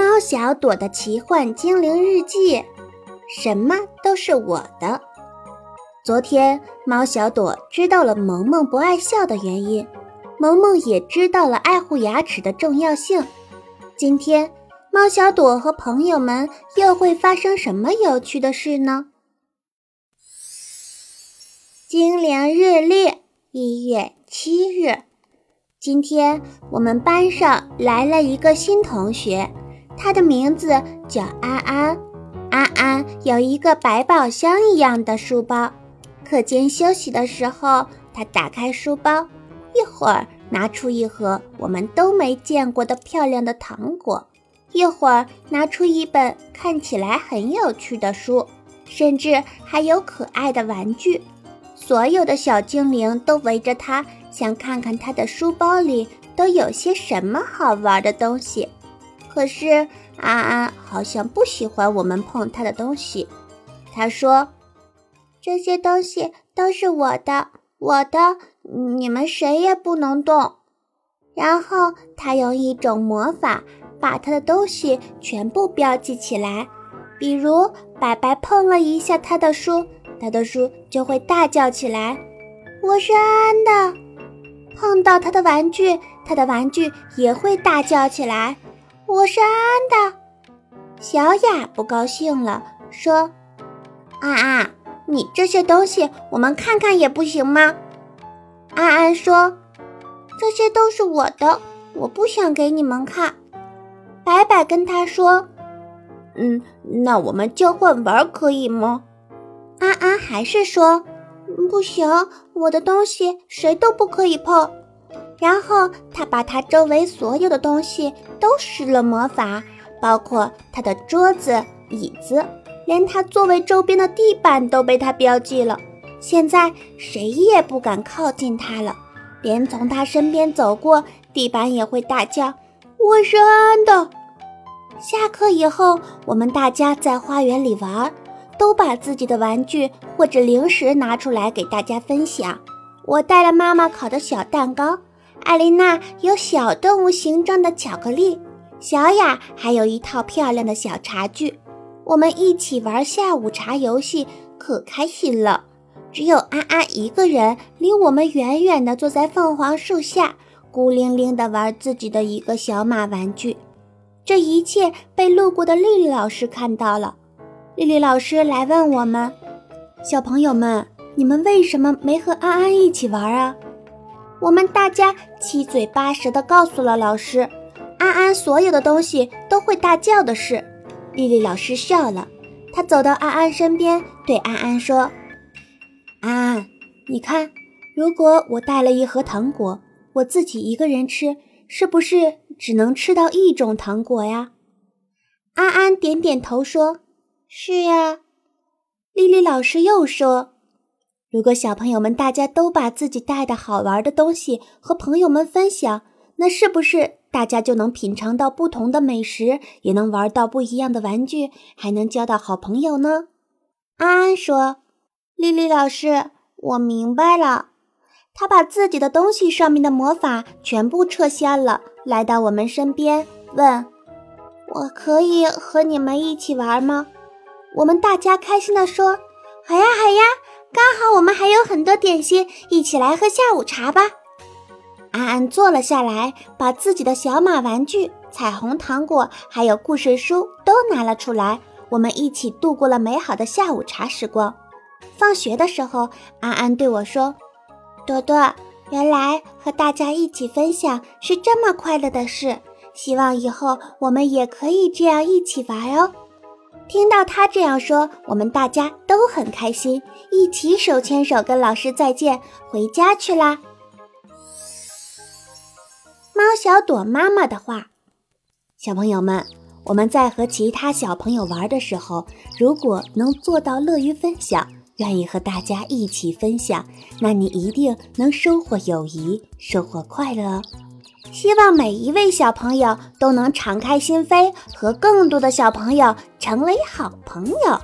猫小朵的奇幻精灵日记，什么都是我的。昨天，猫小朵知道了萌萌不爱笑的原因，萌萌也知道了爱护牙齿的重要性。今天，猫小朵和朋友们又会发生什么有趣的事呢？精灵日历，一月七日。今天我们班上来了一个新同学，他的名字叫安安。安安有一个百宝箱一样的书包。课间休息的时候，他打开书包，一会儿拿出一盒我们都没见过的漂亮的糖果，一会儿拿出一本看起来很有趣的书，甚至还有可爱的玩具。所有的小精灵都围着他。想看看他的书包里都有些什么好玩的东西，可是安安好像不喜欢我们碰他的东西。他说：“这些东西都是我的，我的，你们谁也不能动。”然后他用一种魔法把他的东西全部标记起来，比如白白碰了一下他的书，他的书就会大叫起来：“我是安安的。”碰到他的玩具，他的玩具也会大叫起来。我是安安的。小雅不高兴了，说：“安安，你这些东西我们看看也不行吗？”安安说：“这些都是我的，我不想给你们看。”白白跟他说：“嗯，那我们交换玩可以吗？”安安还是说。不行，我的东西谁都不可以碰。然后他把他周围所有的东西都施了魔法，包括他的桌子、椅子，连他座位周边的地板都被他标记了。现在谁也不敢靠近他了，连从他身边走过，地板也会大叫：“我是安安的。”下课以后，我们大家在花园里玩。都把自己的玩具或者零食拿出来给大家分享。我带了妈妈烤的小蛋糕，艾琳娜有小动物形状的巧克力，小雅还有一套漂亮的小茶具。我们一起玩下午茶游戏，可开心了。只有安安一个人离我们远远的，坐在凤凰树下，孤零零的玩自己的一个小马玩具。这一切被路过的丽丽老师看到了。丽丽老师来问我们：“小朋友们，你们为什么没和安安一起玩啊？”我们大家七嘴八舌地告诉了老师安安所有的东西都会大叫的事。丽丽老师笑了，她走到安安身边，对安安说：“安安，你看，如果我带了一盒糖果，我自己一个人吃，是不是只能吃到一种糖果呀？”安安点点头说。是呀，丽丽老师又说：“如果小朋友们大家都把自己带的好玩的东西和朋友们分享，那是不是大家就能品尝到不同的美食，也能玩到不一样的玩具，还能交到好朋友呢？”安安说：“丽丽老师，我明白了。”他把自己的东西上面的魔法全部撤销了，来到我们身边，问：“我可以和你们一起玩吗？”我们大家开心地说：“好呀，好呀！刚好我们还有很多点心，一起来喝下午茶吧。”安安坐了下来，把自己的小马玩具、彩虹糖果还有故事书都拿了出来。我们一起度过了美好的下午茶时光。放学的时候，安安对我说：“朵朵，原来和大家一起分享是这么快乐的事。希望以后我们也可以这样一起玩哦。”听到他这样说，我们大家都很开心，一起手牵手跟老师再见，回家去啦。猫小朵妈妈的话：小朋友们，我们在和其他小朋友玩的时候，如果能做到乐于分享，愿意和大家一起分享，那你一定能收获友谊，收获快乐。希望每一位小朋友都能敞开心扉，和更多的小朋友成为好朋友。